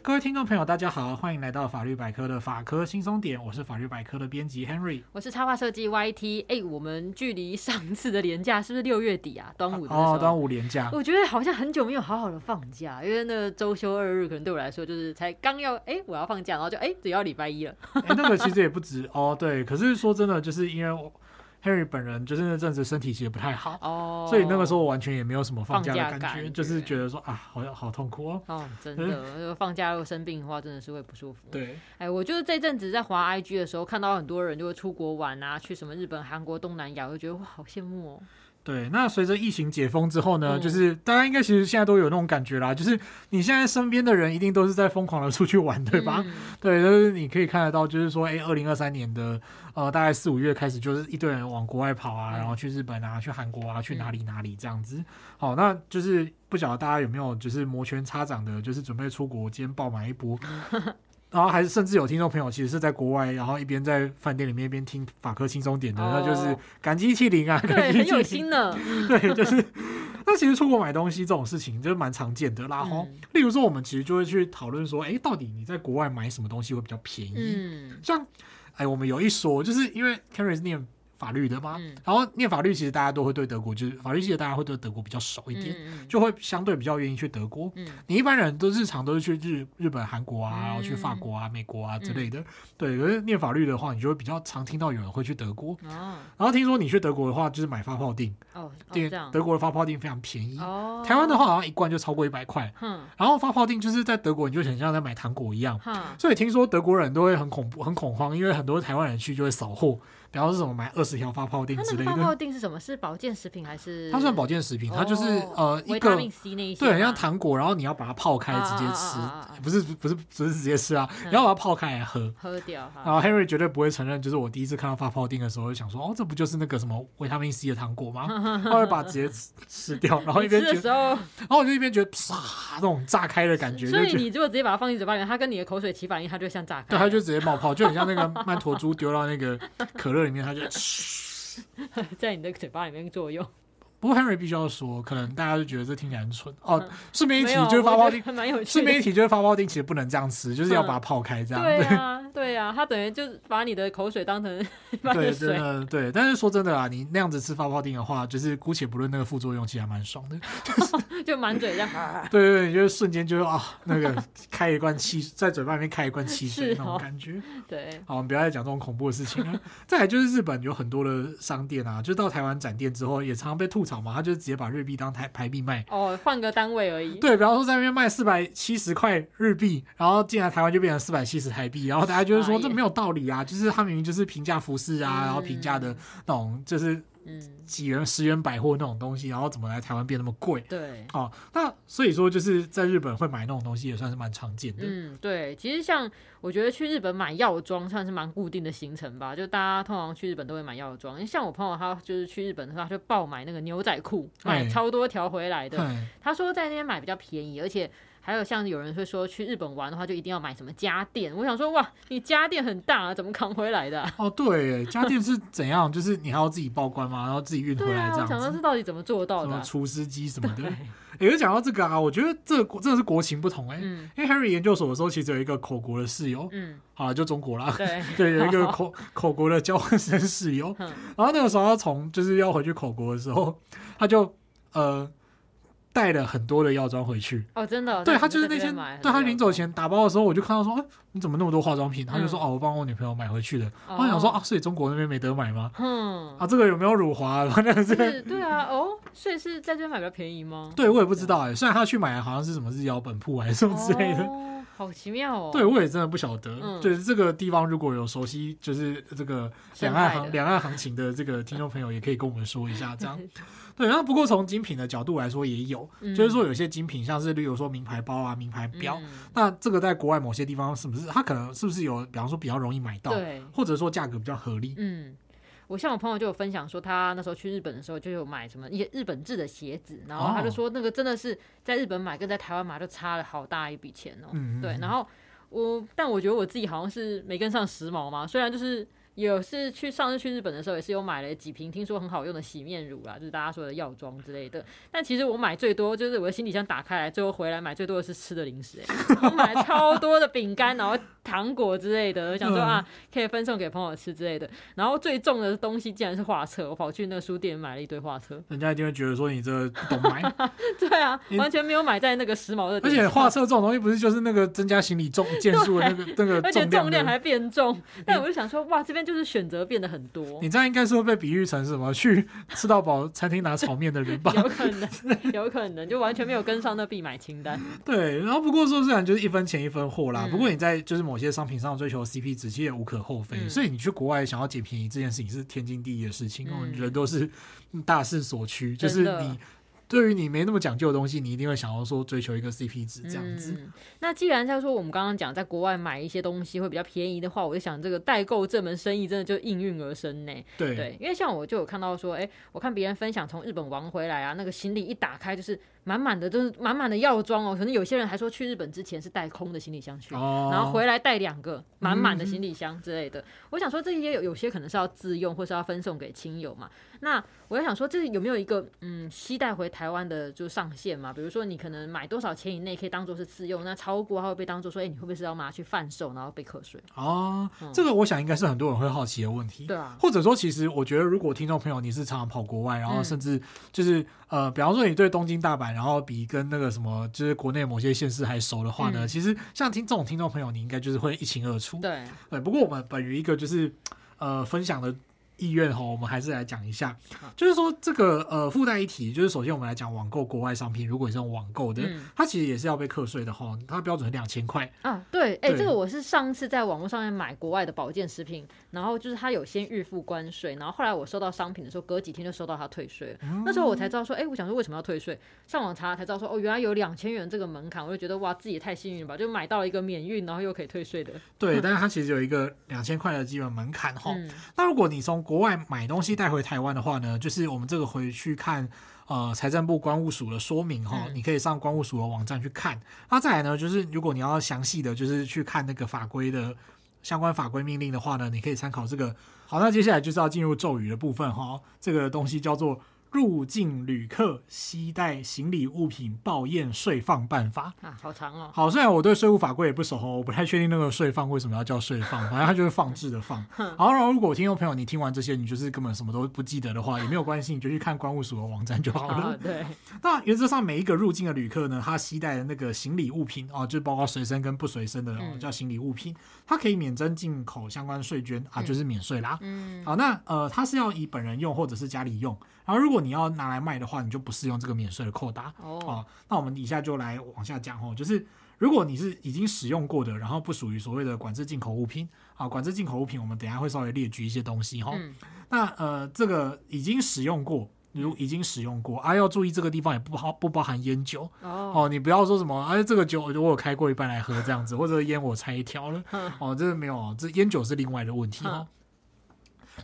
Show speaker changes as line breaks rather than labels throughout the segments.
各位听众朋友，大家好，欢迎来到法律百科的法科轻松点，我是法律百科的编辑 Henry，
我是插画设计 YT。哎、欸，我们距离上次的年假是不是六月底啊？端午的哦，
端午年假，
我觉得好像很久没有好好的放假，因为那个周休二日可能对我来说就是才刚要哎、欸、我要放假，然后就哎只要礼拜一了。
那个其实也不止哦，对，可是说真的，就是因为我。Harry 本人就是那阵子身体其实不太好，oh, 所以那个时候我完全也没有什么放假的感觉，感就是觉得说啊，好像好痛苦哦。
哦，真的，放假如果生病的话，真的是会不舒服。
对，
哎，我就是这阵子在滑 IG 的时候，看到很多人就会出国玩啊，去什么日本、韩国、东南亚，我就觉得哇，好羡慕哦。
对，那随着疫情解封之后呢，嗯、就是大家应该其实现在都有那种感觉啦，就是你现在身边的人一定都是在疯狂的出去玩，对吧？嗯、对，就是你可以看得到，就是说，哎，二零二三年的呃，大概四五月开始，就是一堆人往国外跑啊，嗯、然后去日本啊，去韩国啊，去哪里哪里这样子。嗯、好，那就是不晓得大家有没有就是摩拳擦掌的，就是准备出国，今天爆买一波。然后还是甚至有听众朋友其实是在国外，然后一边在饭店里面一边听法科轻松点的，那、哦、就是感激涕零啊，
对，
感激
很有心的，
对，就是那其实出国买东西这种事情就是蛮常见的，然后、嗯、例如说我们其实就会去讨论说，哎，到底你在国外买什么东西会比较便宜？嗯，像哎，我们有一说，就是因为 Kerry 是念。法律的吗？嗯、然后念法律，其实大家都会对德国，就是法律系的，大家会对德国比较熟一点，嗯、就会相对比较愿意去德国。嗯、你一般人都日常都是去日日本、韩国啊，然后去法国啊、美国啊之类的。嗯、对，可是念法律的话，你就会比较常听到有人会去德国。哦、然后听说你去德国的话，就是买发泡錠。哦，对，德国的发泡錠非常便宜。哦，台湾的话好像一罐就超过一百块。嗯，然后发泡錠就是在德国，你就很像在买糖果一样。嗯，所以听说德国人都会很恐怖、很恐慌，因为很多台湾人去就会扫货。然后是什么买二十条发泡锭之类的？发
泡锭是什么？是保健食品还是？
它算保健食品，它就是呃一个对，很像糖果，然后你要把它泡开直接吃，不是不是不是直接吃啊，你要把它泡开来喝。
喝掉。
然后 Henry 绝对不会承认，就是我第一次看到发泡锭的时候，就想说 哦，这不就是那个什么维他命 C 的糖果吗？他会把直接吃吃掉，然后一边觉得，然后我就一边觉得啪那种炸开的感觉。
所以你如果直接把它放进嘴巴里面，它跟你的口水起反应，它就像炸开。
对，它就直接冒泡，就很像那个曼陀珠丢到那个 可乐里面，它就
在你的嘴巴里面作用。
不过 Henry 必须要说，可能大家就觉得这听起来很蠢哦。顺便一提，就是发泡丁，顺便一提，就是发泡丁其实不能这样吃，就是要把它泡开这样。
对啊，对呀，他等于就是把你的口水当成 对，
真的对。但是说真的啊，你那样子吃发泡錠的话，就是姑且不论那个副作用，其实还蛮爽的，
就满嘴这样。
对对对，就是瞬间就啊，那个开一罐汽在嘴巴里面开一罐汽水那种感觉。
对，
好，我们不要再讲这种恐怖的事情了。再来就是日本有很多的商店啊，就到台湾展店之后，也常常被吐槽。嘛，他就直接把日币当台台币卖
哦，换个单位而已。
对，比方说在那边卖四百七十块日币，然后进来台湾就变成四百七十台币，然后大家就是说这没有道理啊，就是他明明就是平价服饰啊，然后平价的那种就是。嗯，几元十元百货那种东西，然后怎么来台湾变那么贵？
对，
哦，那所以说就是在日本会买那种东西也算是蛮常见的。
嗯，对，其实像我觉得去日本买药妆算是蛮固定的行程吧，就大家通常去日本都会买药妆。因为像我朋友他就是去日本的话，他就爆买那个牛仔裤，买超多条回来的。嘿他说在那边买比较便宜，而且。还有像有人会说去日本玩的话，就一定要买什么家电。我想说，哇，你家电很大啊，怎么扛回来的啊？
哦，对，家电是怎样？就是你还要自己报关吗？然后自己运回来这样子？
我想说，这到底怎么做到的？
什么厨师机什么的？也就讲到这个啊，我觉得这个真的是国情不同哎。嗯。因为 Henry 研究所的时候，其实有一个口国的室友。嗯。好了，就中国啦。对。对，有一个口口国的交换生室友。然后那个时候他从就是要回去口国的时候，他就呃。带了很多的药妆回去
哦，真的，
对他就是那天，对他临走前打包的时候，我就看到说，哎，你怎么那么多化妆品？他就说，哦，我帮我女朋友买回去的。我想说啊，所以中国那边没得买吗？嗯，啊，这个有没有辱华？反正是
对啊，哦，所以是在这边买比较便宜吗？
对，我也不知道哎，虽然他去买好像是什么日药本铺还是什么之类的，
好奇妙哦。
对，我也真的不晓得。就是这个地方如果有熟悉，就是这个两岸行两岸行情的这个听众朋友，也可以跟我们说一下，这样。对，然后不过从精品的角度来说也有，嗯、就是说有些精品像是例如说名牌包啊、名牌表，嗯、那这个在国外某些地方是不是它可能是不是有，比方说比较容易买到，或者说价格比较合理？嗯，
我像我朋友就有分享说，他那时候去日本的时候就有买什么一些日本制的鞋子，然后他就说那个真的是在日本买跟在台湾买就差了好大一笔钱哦。嗯，对，然后我但我觉得我自己好像是没跟上时髦嘛，虽然就是。有是去上次去日本的时候，也是有买了几瓶听说很好用的洗面乳啦，就是大家说的药妆之类的。但其实我买最多就是我的行李箱打开来，最后回来买最多的是吃的零食、欸，我买了超多的饼干，然后糖果之类的，我想说啊，可以分送给朋友吃之类的。然后最重的东西竟然是画册，我跑去那个书店买了一堆画册。
人家一定会觉得说你这不懂买。
对啊，完全没有买在那个时髦的。
而且画册这种东西不是就是那个增加行李重件数的那个那个重量，
而且重量还变重。但我就想说，哇，这边就是选择变得很多。
你这样应该是会被比喻成什么？去吃到饱餐厅拿炒面的人吧？
有可能，有可能，就完全没有跟上那必买清单。
对，然后不过说虽然就是一分钱一分货啦，嗯、不过你在就是某些商品上追求 CP 值，其实也无可厚非。嗯、所以你去国外想要捡便宜这件事情是天经地义的事情，嗯、人都是大势所趋，就是你。对于你没那么讲究的东西，你一定会想要说追求一个 CP 值这样子。
嗯、那既然在说我们刚刚讲在国外买一些东西会比较便宜的话，我就想这个代购这门生意真的就应运而生呢。
对，
对，因为像我就有看到说，哎，我看别人分享从日本玩回来啊，那个行李一打开就是。满满的，就是满满的药妆哦。可能有些人还说去日本之前是带空的行李箱去，哦、然后回来带两个满满的行李箱之类的。嗯、我想说这些有有些可能是要自用，或是要分送给亲友嘛。那我在想说，这有没有一个嗯，携带回台湾的就上限嘛？比如说你可能买多少钱以内可以当做是自用，那超过它会被当做说，哎，你会不会是要拿去贩售，然后被课税？
哦，嗯、这个我想应该是很多人会好奇的问题。
对啊，
或者说其实我觉得，如果听众朋友你是常常跑国外，然后甚至就是。嗯呃，比方说你对东京、大阪，然后比跟那个什么，就是国内某些县市还熟的话呢，嗯、其实像听这种听众朋友，你应该就是会一清二楚。
对，
对。不过我们本于一个就是呃分享的。意愿哈，我们还是来讲一下，就是说这个呃附带一提，就是首先我们来讲网购国外商品，如果你是用网购的，嗯、它其实也是要被课税的哈，它的标准是两千块
啊。对，哎、欸，这个我是上次在网络上面买国外的保健食品，然后就是它有先预付关税，然后后来我收到商品的时候，隔几天就收到它退税了。嗯、那时候我才知道说，哎、欸，我想说为什么要退税？上网查才知道说，哦，原来有两千元这个门槛，我就觉得哇，自己也太幸运了吧，就买到了一个免运，然后又可以退税的。
对，但是它其实有一个两千块的基本门槛哈。嗯、那如果你从国外买东西，带回台湾的话呢，就是我们这个回去看呃财政部关务署的说明哈，嗯、你可以上关务署的网站去看。那再来呢，就是如果你要详细的就是去看那个法规的相关法规命令的话呢，你可以参考这个。好，那接下来就是要进入咒语的部分哈，这个东西叫做。入境旅客携带行李物品报验税放办法
啊，好长哦。
好，虽然我对税务法规也不熟哦，我不太确定那个税放为什么要叫税放，反正它就是放置的放。好，然后如果听众朋友你听完这些，你就是根本什么都不记得的话，也没有关系，你就去看关务署的网站就好了。
啊、对。
那原则上每一个入境的旅客呢，他携带的那个行李物品哦，就包括随身跟不随身的、嗯、叫行李物品，它可以免征进口相关税捐啊，就是免税啦。嗯。好，那呃，它是要以本人用或者是家里用。然后，如果你要拿来卖的话，你就不适用这个免税的扣打哦。哦，那我们以下就来往下讲哦，就是如果你是已经使用过的，然后不属于所谓的管制进口物品啊，管制进口物品，我们等一下会稍微列举一些东西哈。嗯、那呃，这个已经使用过，如已经使用过啊，要注意这个地方也不包不包含烟酒哦，哦。你不要说什么哎，这个酒我有开过一半来喝这样子，或者烟我拆一条了 哦，这个没有，这烟酒是另外的问题哦。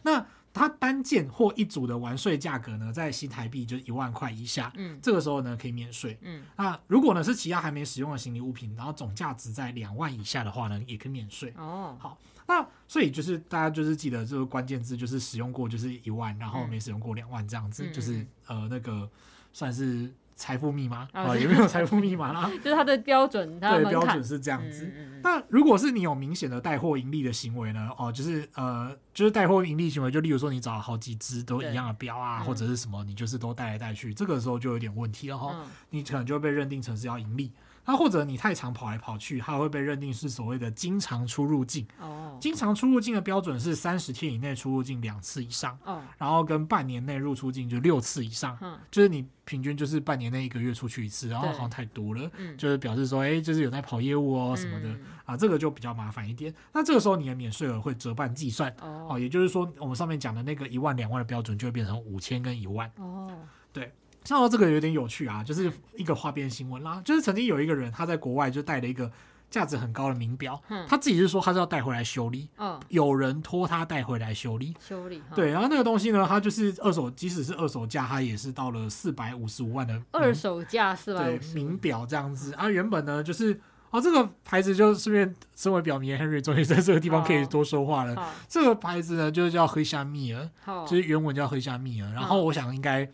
那。它单件或一组的完税价格呢，在新台币就是一万块以下，嗯，这个时候呢可以免税，嗯，那如果呢是其他还没使用的行李物品，然后总价值在两万以下的话呢，也可以免税。哦，好，那所以就是大家就是记得这个关键字，就是使用过就是一万，然后没使用过两万这样子，嗯、就是呃那个算是。财富密码啊，有没有财富密码啦？
就是它的标准，它的
对标准是这样子。那如果是你有明显的带货盈利的行为呢？哦，就是呃，就是带货盈利行为，就例如说你找了好几只都一样的标啊，或者是什么，你就是都带来带去，这个时候就有点问题了哈。嗯、你可能就会被认定成是要盈利。那或者你太常跑来跑去，它会被认定是所谓的经常出入境。哦，经常出入境的标准是三十天以内出入境两次以上。哦，然后跟半年内入出境就六次以上。嗯，就是你平均就是半年内一个月出去一次，然后好像太多了。嗯，就是表示说，哎，就是有在跑业务哦什么的、嗯、啊，这个就比较麻烦一点。那这个时候你的免税额会折半计算。哦，也就是说我们上面讲的那个一万两万的标准就会变成五千跟一万。哦，对。像到这个有点有趣啊，就是一个花边新闻啦。就是曾经有一个人他在国外就带了一个价值很高的名表，嗯、他自己是说他是要带回来修理，嗯、有人托他带回来修理，
修理。
对，然后那个东西呢，它就是二手，即使是二手价，它也是到了四百五十五万的。
二手价是吧？
对，名表这样子啊，原本呢就是。哦，这个牌子就顺便身为表明 Henry 终于在这个地方可以多说话了。这个牌子呢，就叫黑夏米尔，就是原文叫黑夏米尔。然后我想应该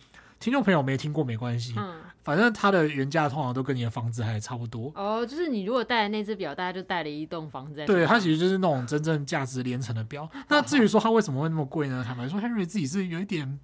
听众朋友没听过没关系，嗯，反正它的原价通常都跟你的房子还差不多。
哦，就是你如果带那只表，大家就带了一栋房子。
对，它其实就是那种真正价值连城的表。那至于说它为什么会那么贵呢？坦白说，Henry 自己是有一点，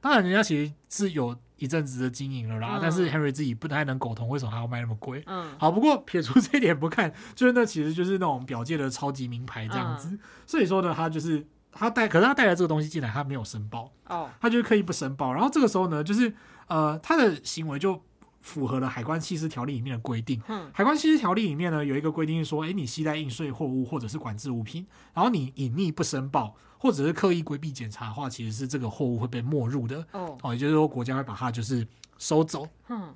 当然人家其实是有。一阵子的经营了啦，嗯、但是 Henry 自己不太能苟同，为什么还要卖那么贵？嗯，好，不过撇除这一点不看，就是那其实就是那种表界的超级名牌这样子。嗯、所以说呢，它就是他带，可是他带来这个东西进来，他没有申报哦，他就是刻意不申报。然后这个时候呢，就是呃，他的行为就符合了海关弃尸条例里面的规定。嗯，海关弃尸条例里面呢有一个规定说，哎，你携带应税货物或者是管制物品，然后你隐匿不申报。或者是刻意规避检查的话，其实是这个货物会被没入的哦，也就是说国家会把它就是收走。嗯。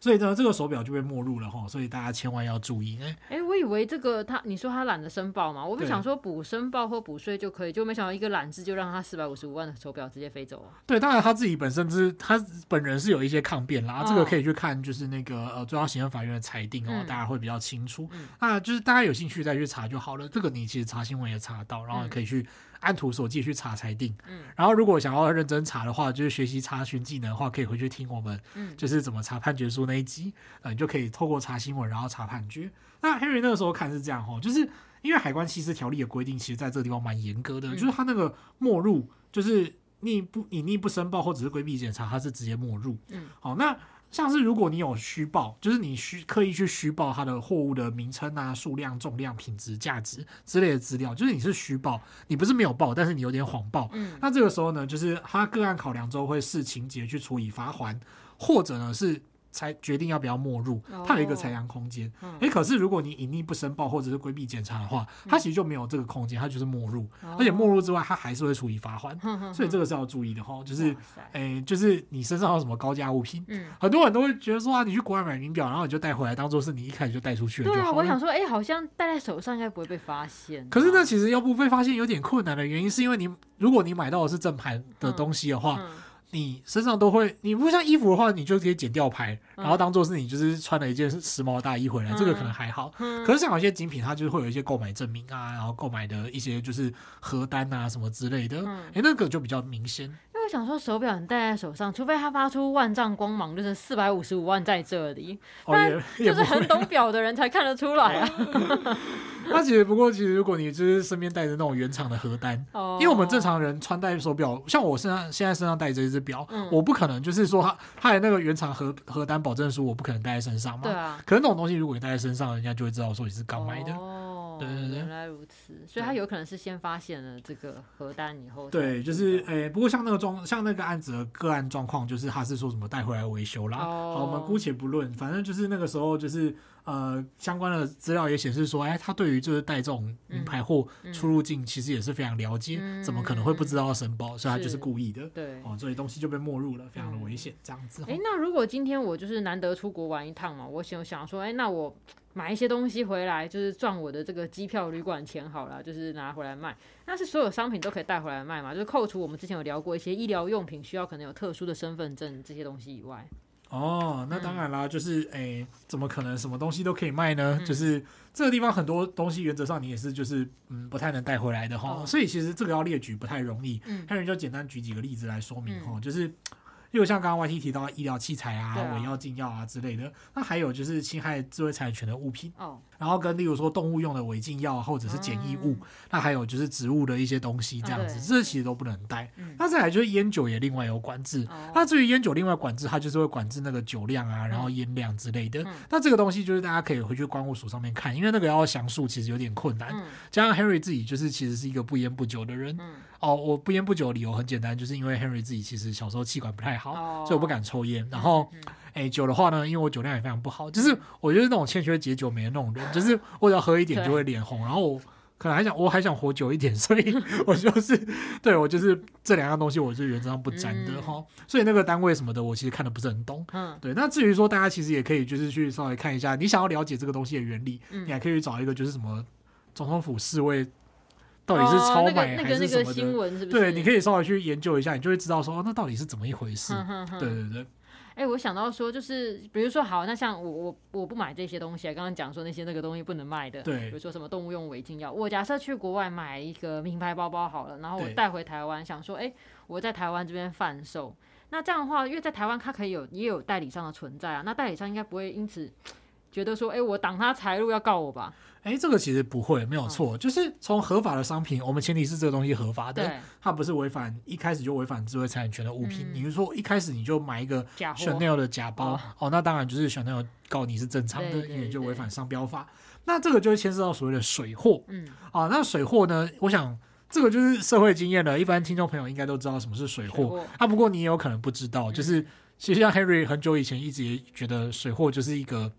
所以呢，这个手表就被没入了哈，所以大家千万要注意。哎，
哎，我以为这个他，你说他懒得申报嘛，我不想说补申报或补税就可以，就没想到一个懒字就让他四百五十五万的手表直接飞走了。
对，当然他自己本身是他本人是有一些抗辩啦，哦、这个可以去看就是那个呃最高行政法院的裁定哦，嗯、大家会比较清楚。嗯、那就是大家有兴趣再去查就好了。这个你其实查新闻也查得到，然后可以去。按图索骥去查才定，嗯，然后如果想要认真查的话，就是学习查询技能的话，可以回去听我们，嗯，就是怎么查判决书那一集，呃，你就可以透过查新闻，然后查判决。那 Henry 那个时候看是这样哈，就是因为海关弃尸条例的规定，其实在这个地方蛮严格的，嗯、就是他那个没入，就是你不隐匿不申报或者是规避检查，他是直接没入，嗯，好，那。像是如果你有虚报，就是你虚刻意去虚报它的货物的名称啊、数量、重量、品质、价值之类的资料，就是你是虚报，你不是没有报，但是你有点谎报。嗯，那这个时候呢，就是他个案考量之后会视情节去处以罚还，或者呢是。才决定要不要没入，它有一个裁量空间。哎、可是如果你隐匿不申报或者是规避检查的话，它其实就没有这个空间，它就是没入。哦、而且没入之外，它还是会处以罚锾。嗯、所以这个是要注意的哈。就是，哎塞，就是你身上有什么高价物品，嗯、很多人都会觉得说啊，你去国外买名表，然后你就带回来，当做是你一开始就带出去了就好了。对啊，
我想说，哎，好像戴在手上应该不会被发现。
可是那其实要不被发现有点困难的原因，是因为你如果你买到的是正牌的东西的话。嗯嗯你身上都会，你不像衣服的话，你就可以剪吊牌，然后当做是你就是穿了一件时髦的大衣回来，这个可能还好。可是像有些精品，它就是会有一些购买证明啊，然后购买的一些就是核单啊什么之类的，哎，那个就比较明显。
想说手表你戴在手上，除非它发出万丈光芒，就是四百五十五万在这里，不然就是很懂表的人才看得出来啊。
那其实不过，其实如果你就是身边带着那种原厂的核单，哦、因为我们正常人穿戴手表，像我身上现在身上带着一只表，嗯、我不可能就是说它它的那个原厂核核单保证书，我不可能戴在身上嘛。对啊。可是那种东西，如果你戴在身上，人家就会知道说你是刚买的。哦对对对，
原来如此，所以他有可能是先发现了这个核弹以后。
对，就是诶、欸，不过像那个状，像那个案子的个案状况，就是他是说什么带回来维修啦。哦、好，我们姑且不论，反正就是那个时候就是。呃，相关的资料也显示说，哎，他对于就是带这种名牌货出入境，其实也是非常了解，嗯、怎么可能会不知道要申报？嗯、所以他就是故意的。对，哦，所以东西就被没入了，非常的危险，这样子。
哎，那如果今天我就是难得出国玩一趟嘛，我想想说，哎，那我买一些东西回来，就是赚我的这个机票、旅馆钱好了，就是拿回来卖。那是所有商品都可以带回来卖嘛？就是扣除我们之前有聊过一些医疗用品需要可能有特殊的身份证这些东西以外。
哦，那当然啦，嗯、就是诶、欸，怎么可能什么东西都可以卖呢？嗯、就是这个地方很多东西原则上你也是就是嗯不太能带回来的哈，哦、所以其实这个要列举不太容易。嗯，那就简单举几个例子来说明哈，嗯、就是。又像刚刚 YT 提到医疗器材啊、伪药禁药啊之类的，那还有就是侵害智慧财产权的物品，哦，然后跟例如说动物用的违禁药或者是检疫物，那还有就是植物的一些东西这样子，这其实都不能带。那再来就是烟酒也另外有管制，那至于烟酒另外管制，它就是会管制那个酒量啊，然后烟量之类的。那这个东西就是大家可以回去关务署上面看，因为那个要详述其实有点困难。加上 Henry 自己就是其实是一个不烟不酒的人。哦，我不烟不酒的理由很简单，就是因为 Henry 自己其实小时候气管不太好，哦、所以我不敢抽烟。然后，哎、欸，酒的话呢，因为我酒量也非常不好，就是我就是那种欠缺解酒酶的那种人，就是我只要喝一点就会脸红。然后我可能还想，我还想活久一点，所以 我就是对我就是这两样东西，我是原则上不沾的哈。嗯、所以那个单位什么的，我其实看的不是很懂。嗯，对。那至于说大家其实也可以就是去稍微看一下，你想要了解这个东西的原理，嗯、你还可以去找一个就是什么总统府侍卫。到底是超买还是什么的？对，你可以稍微去研究一下，你就会知道说，那到底是怎么一回事？对对对。
哎、欸，我想到说，就是比如说，好，那像我我我不买这些东西啊，刚刚讲说那些那个东西不能卖的，
对，
比如说什么动物用违禁药，我假设去国外买一个名牌包包好了，然后我带回台湾，想说，哎、欸，我在台湾这边贩售，那这样的话，因为在台湾它可以有也有代理商的存在啊，那代理商应该不会因此觉得说，哎、欸，我挡他财路要告我吧？
哎，这个其实不会，没有错，嗯、就是从合法的商品，我们前提是这个东西合法的，它不是违反一开始就违反智慧财产权的物品。嗯、你是说一开始你就买一个 Chanel 的假包，哦，哦，那当然就是 Chanel 告你是正常的，因为就违反商标法。那这个就会牵涉到所谓的水货，嗯，啊，那水货呢，我想这个就是社会经验了，一般听众朋友应该都知道什么是水货，啊，不过你也有可能不知道，就是、嗯、其实像 Henry 很久以前一直也觉得水货就是一个。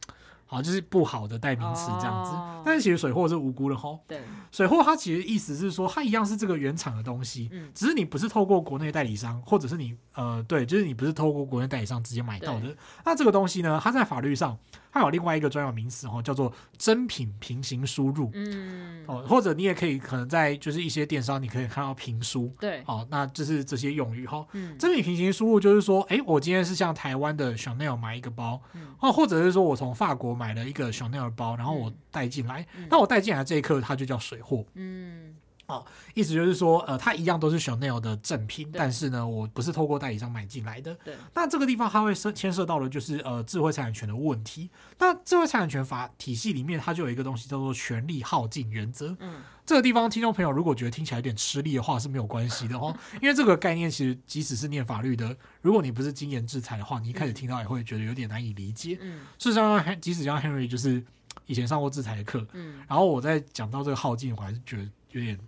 好，就是不好的代名词这样子，哦、但是其实水货是无辜的吼。对，水货它其实意思是说，它一样是这个原厂的东西，嗯、只是你不是透过国内代理商，或者是你呃，对，就是你不是透过国内代理商直接买到的。那这个东西呢，它在法律上。它有另外一个专有名词哦，叫做真品平行输入。嗯，哦，或者你也可以可能在就是一些电商，你可以看到平输。对，哦，那就是这些用语哈。嗯，真品平行输入就是说，哎，我今天是向台湾的 Chanel 买一个包，哦，或者是说我从法国买了一个 Chanel 包，然后我带进来，那我带进来这一刻它就叫水货。嗯。哦，意思就是说，呃，它一样都是 Chanel 的正品，但是呢，我不是透过代理商买进来的。对。那这个地方它会涉牵涉到的，就是呃，智慧财产权的问题。那智慧财产权法体系里面，它就有一个东西叫做权利耗尽原则。嗯。这个地方，听众朋友如果觉得听起来有点吃力的话，是没有关系的哦，因为这个概念其实即使是念法律的，如果你不是经验制裁的话，你一开始听到也会觉得有点难以理解。嗯。事实上，即使像 Henry 就是以前上过制裁的课，嗯，然后我在讲到这个耗尽，我还是觉得有点。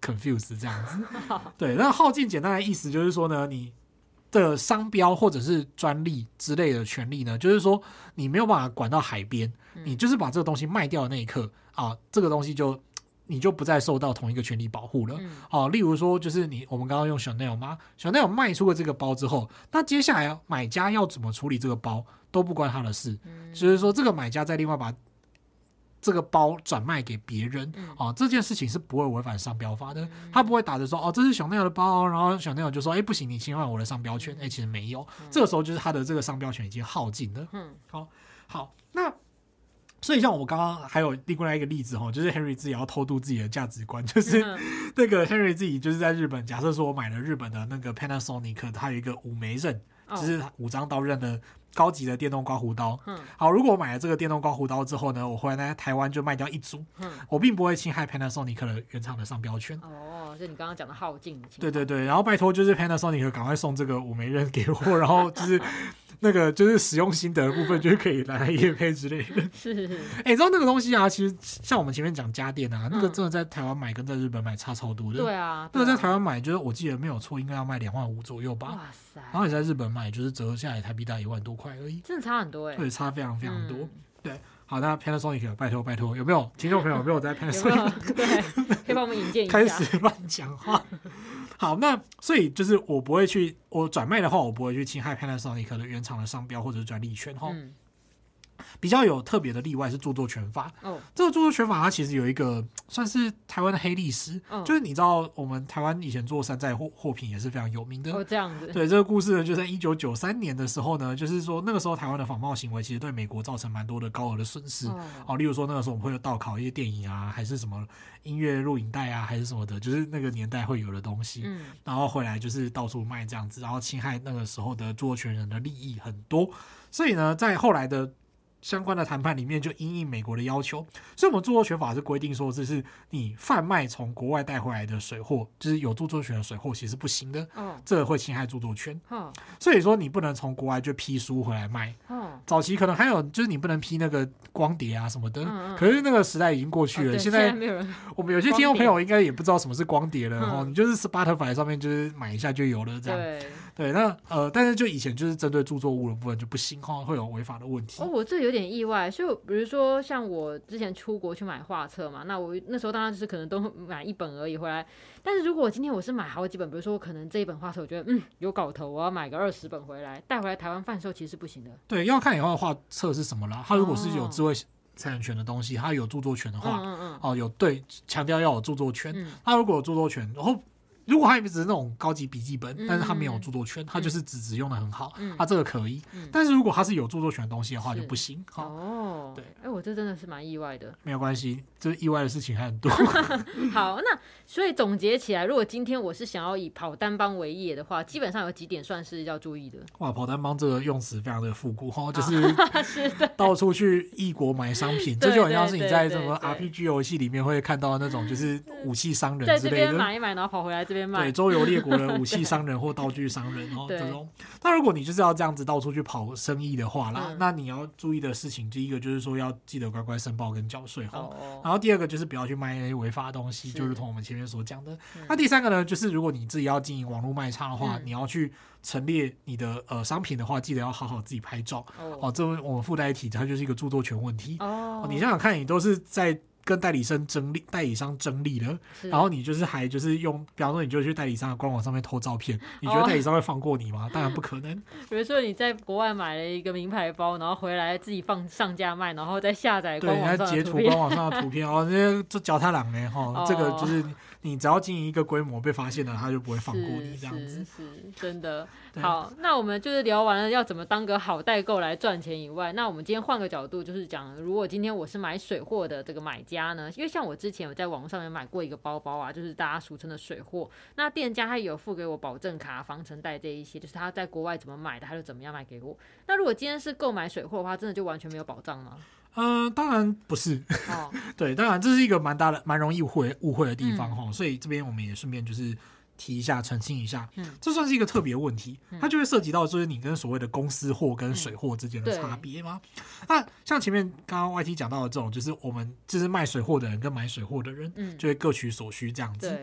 Confuse 这样子，对，那耗尽简单的意思就是说呢，你的商标或者是专利之类的权利呢，就是说你没有办法管到海边，你就是把这个东西卖掉的那一刻啊，这个东西就你就不再受到同一个权利保护了。哦，例如说，就是你我们刚刚用 Chanel 吗？Chanel 卖出了这个包之后，那接下来买家要怎么处理这个包都不关他的事，就是说这个买家再另外把。这个包转卖给别人啊，这件事情是不会违反商标法的。他不会打着说哦，这是 Chanel 的包，然后 Chanel 就说哎，不行，你侵犯我的商标权。哎，其实没有，这个时候就是他的这个商标权已经耗尽了。嗯，好，好，那所以像我们刚刚还有另外一个例子哈，就是 Henry 自己要偷渡自己的价值观，就是那个 Henry 自己就是在日本，假设说我买了日本的那个 Panasonic，它有一个五枚刃，就是五张刀刃的。高级的电动刮胡刀，嗯，好，如果我买了这个电动刮胡刀之后呢，我回来在台湾就卖掉一组，嗯，我并不会侵害 Panasonic 的原厂的商标权。
哦，就你刚刚讲的耗尽。
对对对，然后拜托就是 Panasonic 赶快送这个五枚刃给我，然后就是。那个就是使用心得的部分，就是可以来夜配之类的。是是是。哎、欸，你知道那个东西啊，其实像我们前面讲家电啊，嗯、那个真的在台湾买跟在日本买差超多的。对啊。那个在台湾买，就是我记得没有错，应该要卖两万五左右吧。哇塞。然后你在日本买，就是折下来台币大概一万多块而已。
真的差很多哎、欸。
对，差非常非常多。嗯、对。好，那 Panasonic 拜托拜托，有没有听众朋友有没有在 Panasonic？
对，可以帮我们引荐一下。
开始乱讲话。好，那所以就是我不会去，我转卖的话，我不会去侵害 Panasonic 的原厂的商标或者是专利权哈。比较有特别的例外是著作权法。哦，这个著作权法它其实有一个算是台湾的黑历史。哦，就是你知道我们台湾以前做山寨货货品也是非常有名的。
哦，这样子。
对，这个故事呢，就在一九九三年的时候呢，就是说那个时候台湾的仿冒行为其实对美国造成蛮多的高额的损失。哦，例如说那个时候我们会有盗拷一些电影啊，还是什么音乐录影带啊，还是什么的，就是那个年代会有的东西。嗯，然后回来就是到处卖这样子，然后侵害那个时候的著作权人的利益很多。所以呢，在后来的。相关的谈判里面就因应美国的要求，所以我们著作权法是规定说，这是你贩卖从国外带回来的水货，就是有著作权的水货，其实不行的。嗯，这个会侵害著作权。嗯，所以说你不能从国外就批书回来卖。嗯，早期可能还有就是你不能批那个光碟啊什么的，可是那个时代已经过去了。现在我们有些听众朋友应该也不知道什么是光碟了，然后你就是 Spotify 上面就是买一下就有了这样。对。那呃，但是就以前就是针对著作物的部分就不行哈，会有违法的问题。
哦，我这有点意外，所以比如说像我之前出国去买画册嘛，那我那时候当然就是可能都 买一本而已回来。但是如果今天我是买好几本，比如说我可能这一本画册我觉得嗯有搞头，我要买个二十本回来带回来台湾贩售，其实是不行的。
对，要看以后的画册是什么啦。它如果是有智慧财产权的东西，它有著作权的话，嗯嗯嗯，哦有对强调要有著作权。它、嗯、如果有著作权，然后。如果它只是那种高级笔记本，但是它没有著作权，它就是纸质用的很好，它这个可以。但是如果它是有著作权的东西的话，就不行。哦，对，
哎，我这真的是蛮意外的。
没有关系，这意外的事情还很多。
好，那所以总结起来，如果今天我是想要以跑单帮为业的话，基本上有几点算是要注意的。
哇，跑单帮这个用词非常的复古哈，就是 到处去异国买商品，这就好像是你在什么 RPG 游戏里面会看到的那种，就是武器商人之类的，
买一买然后跑回来这边卖。
对，周游列国的武器商人或道具商人哦，这种。那如果你就是要这样子到处去跑生意的话啦，那你要注意的事情，第一个就是说要记得乖乖申报跟缴税哈。然后第二个就是不要去卖那些违法的东西，就如同我们前面所讲的。那第三个呢，就是如果你自己要经营网络卖场的话，你要去陈列你的呃商品的话，记得要好好自己拍照哦。这我们附带一提，它就是一个著作权问题哦。你想想看，你都是在。跟代理商争利，代理商争利了，然后你就是还就是用，比方说你就去代理商的官网上面偷照片，你觉得代理商会放过你吗？当然不可能。
比如说你在国外买了一个名牌包，然后回来自己放上架卖，然后再下载官网上的图片，对，你截图官网上的图片哦，这些这脚踏两呢哈，这个就是。你只要经营一个规模被发现了，他就不会放过你这样子。是，真的。好，那我们就是聊完了要怎么当个好代购来赚钱以外，那我们今天换个角度，就是讲如果今天我是买水货的这个买家呢，因为像我之前有在网上面买过一个包包啊，就是大家俗称的水货，那店家他有付给我保证卡、防尘袋这一些，就是他在国外怎么买的，他就怎么样卖给我。那如果今天是购买水货的话，真的就完全没有保障吗？
嗯、呃，当然不是。哦、对，当然这是一个蛮大的、蛮容易误会误会的地方哈、嗯。所以这边我们也顺便就是提一下、澄清一下。嗯，这算是一个特别问题，它就会涉及到就是你跟所谓的公司货跟水货之间的差别吗？嗯、那像前面刚刚 YT 讲到的这种，就是我们就是卖水货的人跟买水货的人，嗯就会各取所需这样子。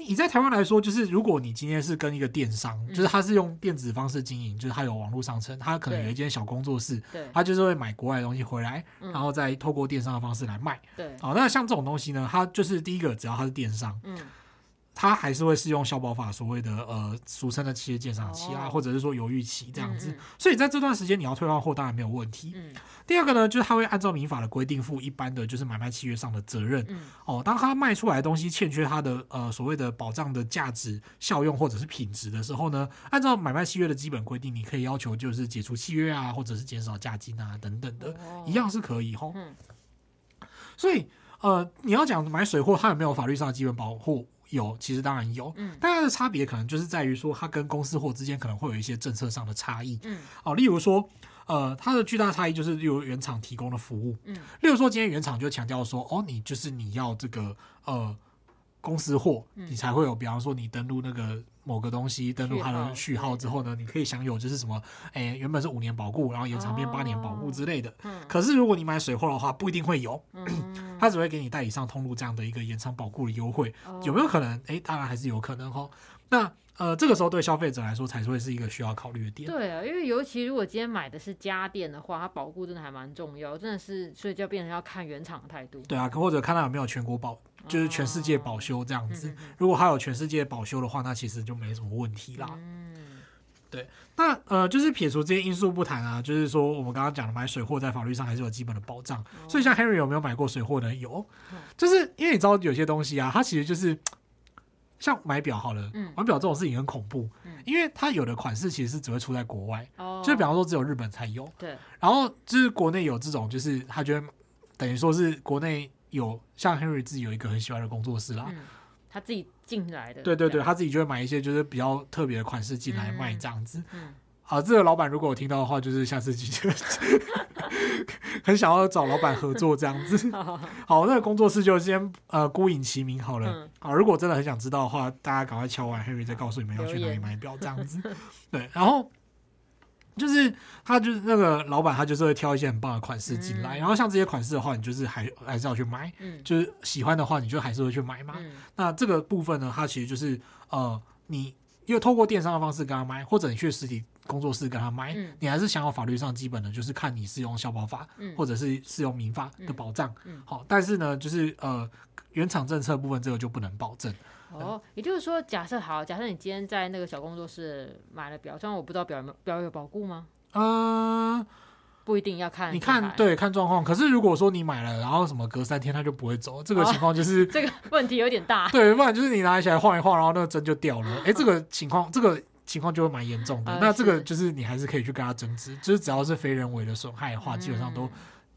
嗯你在台湾来说，就是如果你今天是跟一个电商，嗯、就是他是用电子方式经营，就是他有网络商城，他可能有一间小工作室，他就是会买国外的东西回来，然后再透过电商的方式来卖。对，好，那像这种东西呢，它就是第一个，只要他是电商，嗯。它还是会适用消保法所谓的呃俗称的企业鉴赏期啊，或者是说犹豫期这样子，所以在这段时间你要退换货当然没有问题。第二个呢，就是他会按照民法的规定负一般的就是买卖契约上的责任。哦，当他卖出来的东西欠缺他的呃所谓的保障的价值、效用或者是品质的时候呢，按照买卖契约的基本规定，你可以要求就是解除契约啊，或者是减少价金啊等等的，一样是可以吼。所以呃，你要讲买水货，它有没有法律上的基本保护？有，其实当然有，嗯，但它的差别可能就是在于说，它跟公司货之间可能会有一些政策上的差异，嗯，哦，例如说，呃，它的巨大差异就是由原厂提供的服务，嗯，例如说，今天原厂就强调说，哦，你就是你要这个，呃。公司货，你才会有，比方说你登录那个某个东西，登录它的序号之后呢，你可以享有就是什么，哎，原本是五年保固，然后延长变八年保固之类的。可是如果你买水货的话，不一定会有，他只会给你代理商通路这样的一个延长保固的优惠，有没有可能？哎，当然还是有可能哈。那。呃，这个时候对消费者来说才会是一个需要考虑的点。
对啊，因为尤其如果今天买的是家电的话，它保固真的还蛮重要，真的是，所以就变成要看原厂的态度。
对啊，或者看它有没有全国保，就是全世界保修这样子。哦、如果它有全世界保修的话，那其实就没什么问题啦。嗯，对。那呃，就是撇除这些因素不谈啊，就是说我们刚刚讲的买水货在法律上还是有基本的保障。哦、所以像 Henry 有没有买过水货呢？有，就是因为你知道有些东西啊，它其实就是。像买表好了，嗯，玩表这种事情很恐怖，嗯，因为它有的款式其实是只会出在国外，哦，就比方说只有日本才有，对，然后就是国内有这种，就是他觉得等于说是国内有像 Henry 自己有一个很喜欢的工作室啦，
嗯，他自己进来的，
对对对，他自己就会买一些就是比较特别的款式进来卖这样子，嗯。嗯好，这个老板如果有听到的话，就是下次记得 很想要找老板合作这样子。好，那个工作室就先呃孤影其名好了。嗯、好，如果真的很想知道的话，大家赶快敲完 Harry 再告诉你们要去哪里买表这样子。对，然后就是他就是那个老板，他就是会挑一些很棒的款式进来，嗯、然后像这些款式的话，你就是还还是要去买，嗯、就是喜欢的话，你就还是会去买嘛。嗯、那这个部分呢，它其实就是呃，你因为透过电商的方式跟他买，或者你去实体。工作室跟他买，嗯、你还是想要法律上基本的，就是看你适用消保法，嗯、或者是适用民法的保障。好，但是呢，就是呃，原厂政策部分这个就不能保证。
哦，也就是说，假设好，假设你今天在那个小工作室买了表，虽然我不知道表有没有表有保固吗？
嗯、呃。
不一定要看。
你看，对，看状况。可是如果说你买了，然后什么隔三天它就不会走，这个情况就是、哦、
这个问题有点大。
对，不然就是你拿起来晃一晃，然后那个针就掉了。哎，这个情况，这个情况就会蛮严重的。呃、那这个就是你还是可以去跟他争执，就是只要是非人为的损害的话，嗯、基本上都。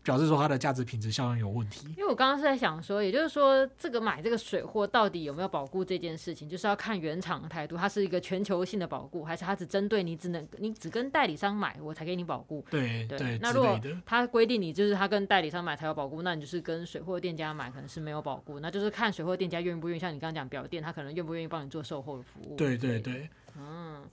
表示说它的价值品质效应有问题，
因为我刚刚是在想说，也就是说，这个买这个水货到底有没有保固这件事情，就是要看原厂的态度，它是一个全球性的保固，还是它只针对你，只能你只跟代理商买，我才给你保固。
对对，对。
那如果它规定你就是它跟代理商买才有保固，那你就是跟水货店家买可能是没有保固，那就是看水货店家愿不愿意，像你刚刚讲表店，他可能愿不愿意帮你做售后的服务。
对对对，
嗯。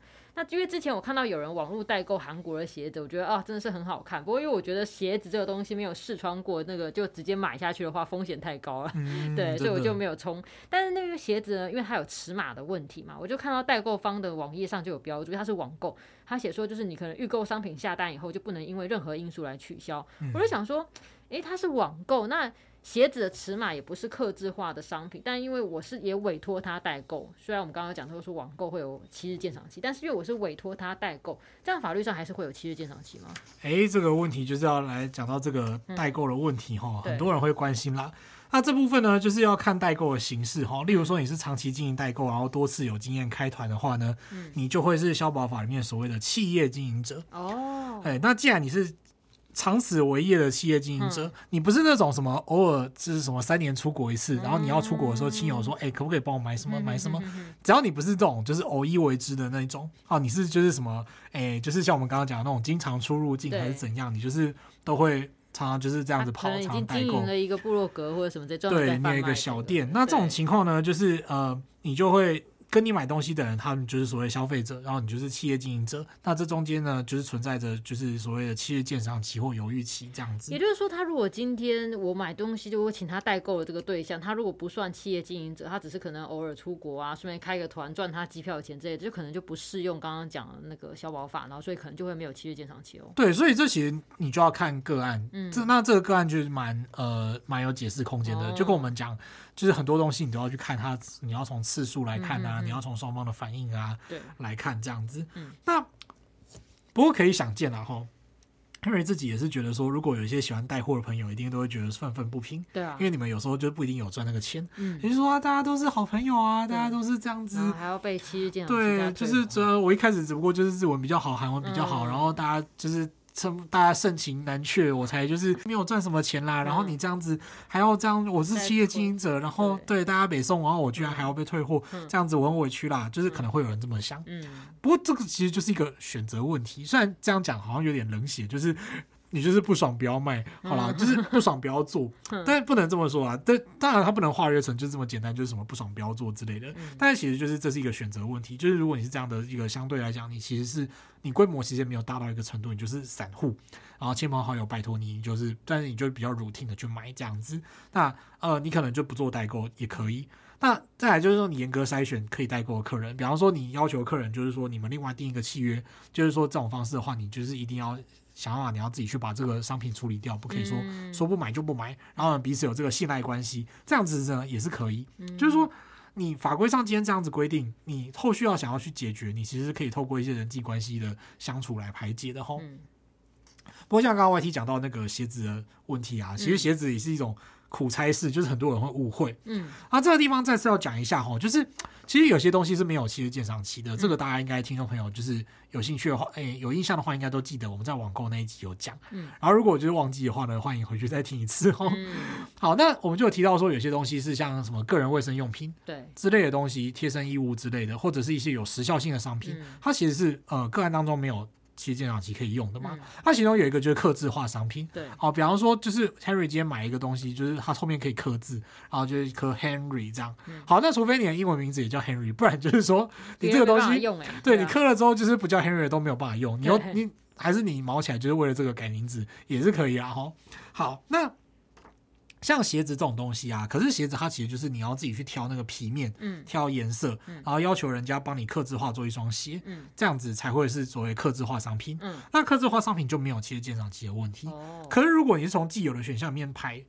那因为之前我看到有人网络代购韩国的鞋子，我觉得啊真的是很好看。不过因为我觉得鞋子这个东西没有试穿过，那个就直接买下去的话风险太高了，嗯、对，所以我就没有冲。但是那个鞋子呢，因为它有尺码的问题嘛，我就看到代购方的网页上就有标注，它是网购，他写说就是你可能预购商品下单以后就不能因为任何因素来取消。嗯、我就想说，诶，它是网购那。鞋子的尺码也不是克制化的商品，但因为我是也委托他代购，虽然我们刚刚讲说是网购会有七日鉴赏期，但是因为我是委托他代购，这样法律上还是会有七日鉴赏期吗？
哎、欸，这个问题就是要来讲到这个代购的问题哈、嗯，很多人会关心啦。那这部分呢，就是要看代购的形式哈。例如说你是长期经营代购，然后多次有经验开团的话呢，嗯、你就会是消保法里面所谓的企业经营者哦。哎，那既然你是。长此为业的企业经营者、嗯，你不是那种什么偶尔就是什么三年出国一次，嗯、然后你要出国的时候，亲友说，哎、欸，可不可以帮我买什么、嗯、买什么、嗯？只要你不是这种就是偶一为之的那种，啊，你是就是什么，哎、欸，就是像我们刚刚讲的那种经常出入境还是怎样，你就是都会常常就是这样子跑，常常代购。经营
了一个部落格或者什么在，
对，你有一个小店，那这种情况呢，就是呃，你就会。跟你买东西的人，他们就是所谓消费者，然后你就是企业经营者。那这中间呢，就是存在着就是所谓的企业鉴赏期或犹豫期这样子。
也就是说，他如果今天我买东西，就会请他代购的这个对象，他如果不算企业经营者，他只是可能偶尔出国啊，顺便开个团赚他机票钱之类的，就可能就不适用刚刚讲的那个消保法，然后所以可能就会没有企业鉴赏期哦。
对，所以这其实你就要看个案，嗯，这那这个个案就是蛮呃蛮有解释空间的，哦，就跟我们讲。就是很多东西你都要去看它，你要从次数来看啊，嗯嗯嗯，你要从双方的反应啊来看这样子。嗯、那不过可以想见啊，哈，Henry 自己也是觉得说，如果有一些喜欢带货的朋友，一定都会觉得愤愤不平。对啊，因为你们有时候就不一定有赚那个钱。嗯，也就是说大家都是好朋友啊，大家都是这样子，
还要被欺这样。
对，就是主要我一开始只不过就是日文比较好，韩文比较好，嗯，然后大家就是。大家盛情难却，我才就是没有赚什么钱啦。然后你这样子还要这样，我是企业经营者，然后对大家北送，然后我居然还要被退货，这样子我很委屈啦。就是可能会有人这么想。嗯，不过这个其实就是一个选择问题。虽然这样讲好像有点冷血，就是。你就是不爽不要卖，好啦，就是不爽不要做，但是不能这么说啊。但当然他不能化约成就这么简单，就是什么不爽不要做之类的。但是其实就是这是一个选择问题，就是如果你是这样的一个相对来讲，你其实是你规模其实没有大到一个程度，你就是散户，然后亲朋好友拜托你，就是但是你就比较 routine 的去买这样子。那呃，你可能就不做代购也可以。那再来就是说，你严格筛选可以代购的客人，比方说你要求客人就是说你们另外定一个契约，就是说这种方式的话，你就是一定要。想办法，你要自己去把这个商品处理掉，不可以说、嗯、说不买就不买，然后彼此有这个信赖关系，这样子呢也是可以。嗯、就是说，你法规上今天这样子规定，你后续要想要去解决，你其实是可以透过一些人际关系的相处来排解的吼、嗯。不过像刚刚 YT 讲到那个鞋子的问题啊，其实鞋子也是一种。苦差事，就是很多人会误会。嗯，啊，这个地方再次要讲一下哈，就是其实有些东西是没有其实鉴赏期的，嗯，这个大家应该听众朋友就是有兴趣的话，哎，有印象的话应该都记得我们在网购那一集有讲。嗯，然后如果就是忘记的话呢，欢迎回去再听一次哦。嗯，好，那我们就有提到说有些东西是像什么个人卫生用品对之类的东西，贴身衣物之类的，或者是一些有时效性的商品，嗯，它其实是呃个案当中没有。七日鉴赏期可以用的嘛？它、嗯、其中有一个就是刻字化商品。对，好，比方说就是 Henry 今天买一个东西，就是它后面可以刻字，然后就是一颗 Henry 这样、嗯。好，那除非你的英文名字也叫 Henry，不然就是说你这个东西，用对，对你刻了之后就是不叫 Henry 都没有办法用。你又你还是你毛起来就是为了这个改名字也是可以啊。哈，好，那。像鞋子这种东西啊，可是鞋子它其实就是你要自己去挑那个皮面，嗯，挑颜色，嗯，然后要求人家帮你刻字化做一双鞋，嗯，这样子才会是所谓刻字化商品，嗯，那刻字化商品就没有其实鉴赏期的问题，哦，可是如果你是从既有的选项里面拍，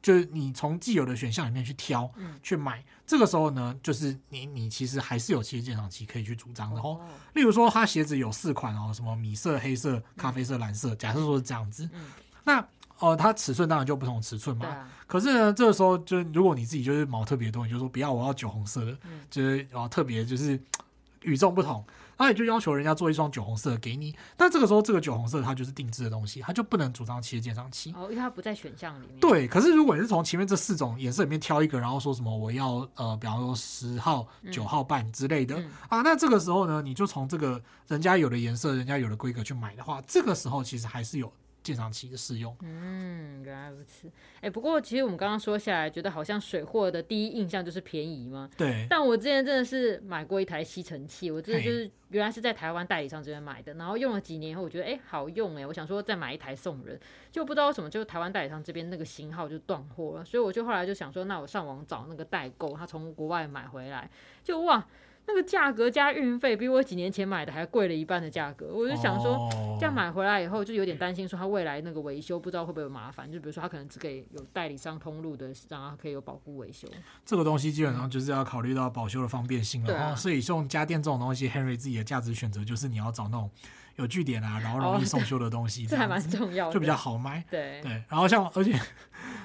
就是你从既有的选项里面去挑，嗯、去买，这个时候呢，就是你你其实还是有其实鉴赏期可以去主张的哦。例如说，它鞋子有四款哦，什么米色、黑色、咖啡色、蓝色，假设说是这样子，嗯、那哦、呃，它尺寸当然就不同尺寸嘛。啊、可是呢，这个时候就如果你自己就是毛特别多，你就说不要，我要酒红色的，嗯、就是哦特别就是 与众不同。那你就要求人家做一双酒红色给你，但这个时候这个酒红色它就是定制的东西，它就不能主张企业鉴赏期
哦，因为它不在选项里面。
对，可是如果你是从前面这四种颜色里面挑一个，然后说什么我要呃，比方说十号、九号半之类的、嗯、啊，那这个时候呢，你就从这个人家有的颜色、人家有的规格去买的话，这个时候其实还是有。鉴赏期的试用，
嗯，原来如此。哎、欸，不过其实我们刚刚说下来，觉得好像水货的第一印象就是便宜嘛？
对。
但我之前真的是买过一台吸尘器，我真的就是原来是在台湾代理商这边买的，然后用了几年以后，我觉得哎、欸、好用哎、欸，我想说再买一台送人，就不知道为什么就台湾代理商这边那个型号就断货了，所以我就后来就想说，那我上网找那个代购，他从国外买回来，就哇。那个价格加运费比我几年前买的还贵了一半的价格，我就想说，这样买回来以后就有点担心，说它未来那个维修不知道会不会有麻烦。就比如说它可能只给有代理商通路的，让它可以有保护维修。
这个东西基本上就是要考虑到保修的方便性了。啊、所以像家电这种东西，Henry 自己的价值选择就是你要找那种有据点啊，然后容易送修的东西，
这还蛮重要的，
就比较好卖。
对
对，然后像而且。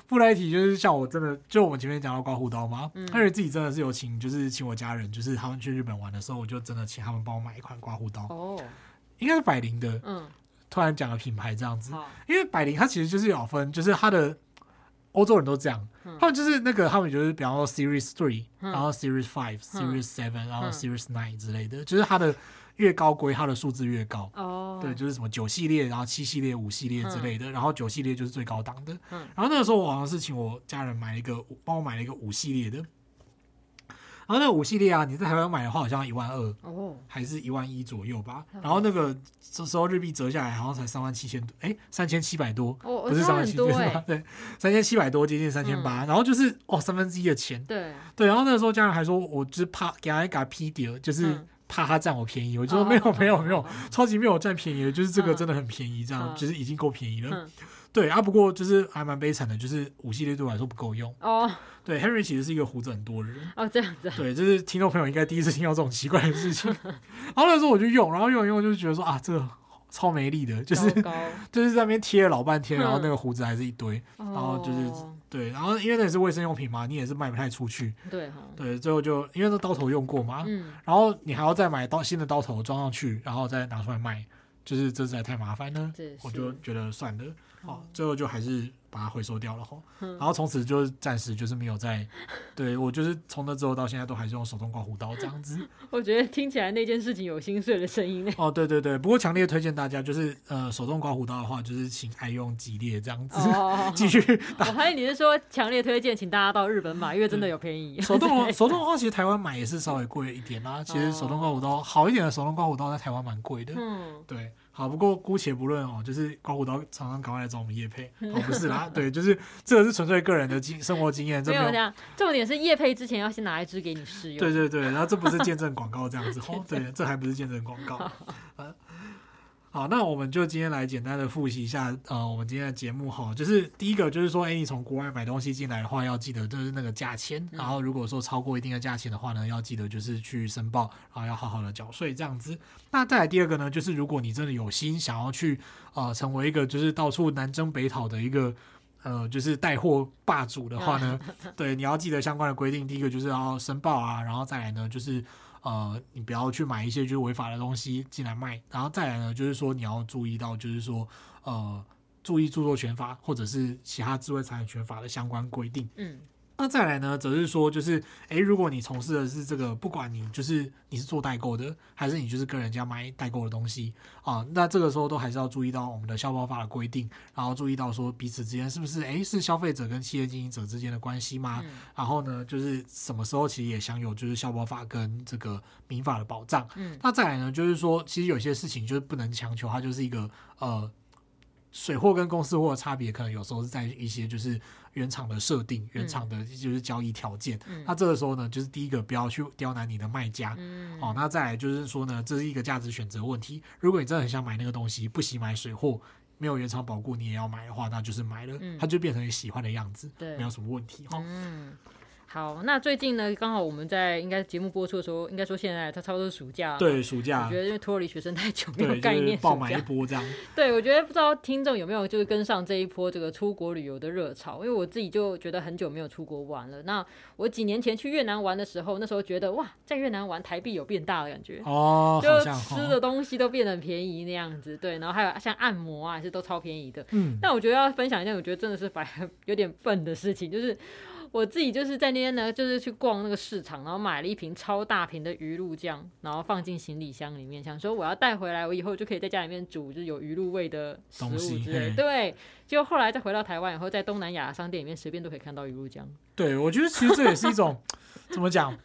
布莱提就是像我真的，就我们前面讲到刮胡刀嘛，他们、嗯、自己真的是有请，就是请我家人，就是他们去日本玩的时候，我就真的请他们帮我买一款刮胡刀。哦，应该是百灵的。嗯，突然讲了品牌这样子，因为百灵它其实就是有分，就是它的欧洲人都这样，嗯、他们就是那个他们就是比方说 Series Three，、嗯、然后 Series Five、嗯、Series Seven，然后 Series Nine 之类的，嗯、就是它的。越高规，它的数字越高。哦，对，就是什么九系列，然后七系列、五系列之类的，然后九系列就是最高档的。嗯，然后那个时候我好像是请我家人买了一个，帮我买了一个五系列的。然后那个五系列啊，你在台湾买的话，好像一万二，哦，还是一万一左右吧。然后那个这时候日币折下来，好像才三万七千多，哎，三千七百多，不是三万七千多，对，三千七百多，接近三千八。然后就是哦，三分之一的钱。对对，然后那个时候家人还说，我就是怕给他一个批掉，就是。怕他占我便宜，我就说没有没有没有，超级没有占便宜的，就是这个真的很便宜，这样就是已经够便宜了。对啊，不过就是还蛮悲惨的，就是五系列对我来说不够用。哦，对，Henry 其实是一个胡子很多的人。哦，这样子。对，就是听众朋友应该第一次听到这种奇怪的事情。然后那时候我就用，然后用一用就觉得说啊，这个超没力的，就是 就是在那边贴了老半天，然后那个胡子还是一堆，然后就是。对，然后因为那也是卫生用品嘛，你也是卖不太出去。对哈。对，最后就因为那刀头用过嘛，嗯，然后你还要再买刀新的刀头装上去，然后再拿出来卖，就是这实在太麻烦了，是我就觉得算了，好，嗯，最后就还是。把它回收掉了哦，然后从此就暂时就是没有再，对，我就是从那之后到现在都还是用手动刮胡刀这样子。
我觉得听起来那件事情有心碎的声音
哦，对对对，不过强烈推荐大家就是呃手动刮胡刀的话，就是请爱用吉列这样子 继续。
我还以为你是说强烈推荐，请大家到日本买，因为真的有便宜。
手动手动的话，其实台湾买也是稍微贵一点啦。其实手动刮胡刀好一点的手动刮胡刀在台湾蛮贵的。嗯，对。好，不过姑且不论哦，就是刮胡刀常常赶快来找我们叶配哦，不是啦，对，就是这个是纯粹个人的经生活经验，没有这样。
重点是叶配之前要先拿一支给你试用。
对对对，然后这不是见证广告这样子哦，对，这还不是见证广告。好，那我们就今天来简单的复习一下，呃，我们今天的节目哈，就是第一个就是说，哎，你从国外买东西进来的话，要记得就是那个价钱，然后如果说超过一定的价钱的话呢，要记得就是去申报，然后要好好的缴税这样子。那再来第二个呢，就是如果你真的有心想要去，呃，成为一个就是到处南征北讨的一个，呃，就是带货霸主的话呢，对，你要记得相关的规定，第一个就是要申报啊，然后再来呢就是。呃，你不要去买一些就是违法的东西进来卖，然后再来呢，就是说你要注意到，就是说，呃，注意著作权法或者是其他智慧财产权法的相关规定。嗯。那再来呢，则是说，就是，诶，如果你从事的是这个，不管你就是你是做代购的，还是你就是跟人家买代购的东西啊，那这个时候都还是要注意到我们的消保法的规定，然后注意到说彼此之间是不是，诶，是消费者跟企业经营者之间的关系吗？嗯、然后呢，就是什么时候其实也享有就是消保法跟这个民法的保障。嗯。那再来呢，就是说，其实有些事情就是不能强求，它就是一个呃。水货跟公司货的差别，可能有时候是在一些就是原厂的设定、原厂的就是交易条件。嗯、那这个时候呢，就是第一个不要去刁难你的卖家。嗯、哦，那再来就是说呢，这是一个价值选择问题。如果你真的很想买那个东西，不惜买水货，没有原厂保固，你也要买的话，那就是买了，
嗯、
它就变成你喜欢的样子，
对，
没有什么问题哈。
嗯好，那最近呢，刚好我们在应该节目播出的时候，应该说现在它差不多是暑假。
对，暑假。
我觉得因为脱离学生太久，没有概念，
爆买一波这样。
对，我觉得不知道听众有没有就是跟上这一波这个出国旅游的热潮，因为我自己就觉得很久没有出国玩了。那我几年前去越南玩的时候，那时候觉得哇，在越南玩台币有变大的感觉
哦，
就吃的东西都变得很便宜那样子。对，然后还有像按摩啊，也是都超便宜的。嗯。但我觉得要分享一件我觉得真的是白 有点笨的事情，就是。我自己就是在那边呢，就是去逛那个市场，然后买了一瓶超大瓶的鱼露酱，然后放进行李箱里面，想说我要带回来，我以后就可以在家里面煮，就是有鱼露味的食物之类。对，结果后来再回到台湾以后，在东南亚商店里面随便都可以看到鱼露酱。
对，我觉得其实这也是一种 怎么讲，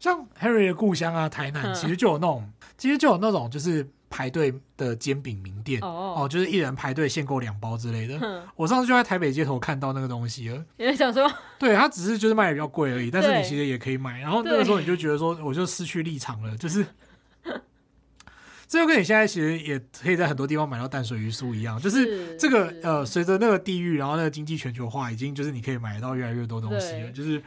像 Harry 的故乡啊，台南其实就有那种，其实就有那种就是。排队的煎饼名店哦，哦，就是一人排队限购两包之类的。嗯、我上次就在台北街头看到那个东西了。
你在想说，
对，它只是就是卖的比较贵而已，但是你其实也可以买。然后那个时候你就觉得说，我就失去立场了，就是 这就跟你现在其实也可以在很多地方买到淡水鱼酥一样，就是这个呃，随着那个地域，然后那个经济全球化，已经就是你可以买到越来越多东西了，就是。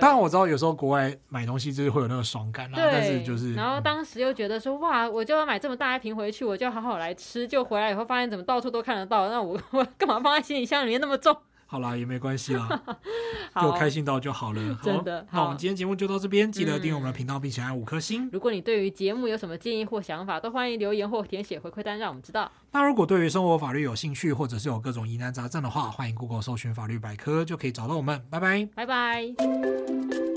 当然我知道有时候国外买东西就是会有那个爽感啦，但是就是，
然后当时又觉得说哇，我就要买这么大一瓶回去，我就要好好来吃，就回来以后发现怎么到处都看得到，那我 我干嘛放在行李箱里面那么重？
好啦，也没关系啦，就开心到就好了。好
真的，
好，那我们今天节目就到这边，记得订阅我们的频道并且按五颗星。
如果你对于节目有什么建议或想法，都欢迎留言或填写回馈单，让我们知道。
那如果对于生活法律有兴趣，或者是有各种疑难杂症的话，欢迎 Google 搜寻法律百科，就可以找到我们。拜拜，
拜拜。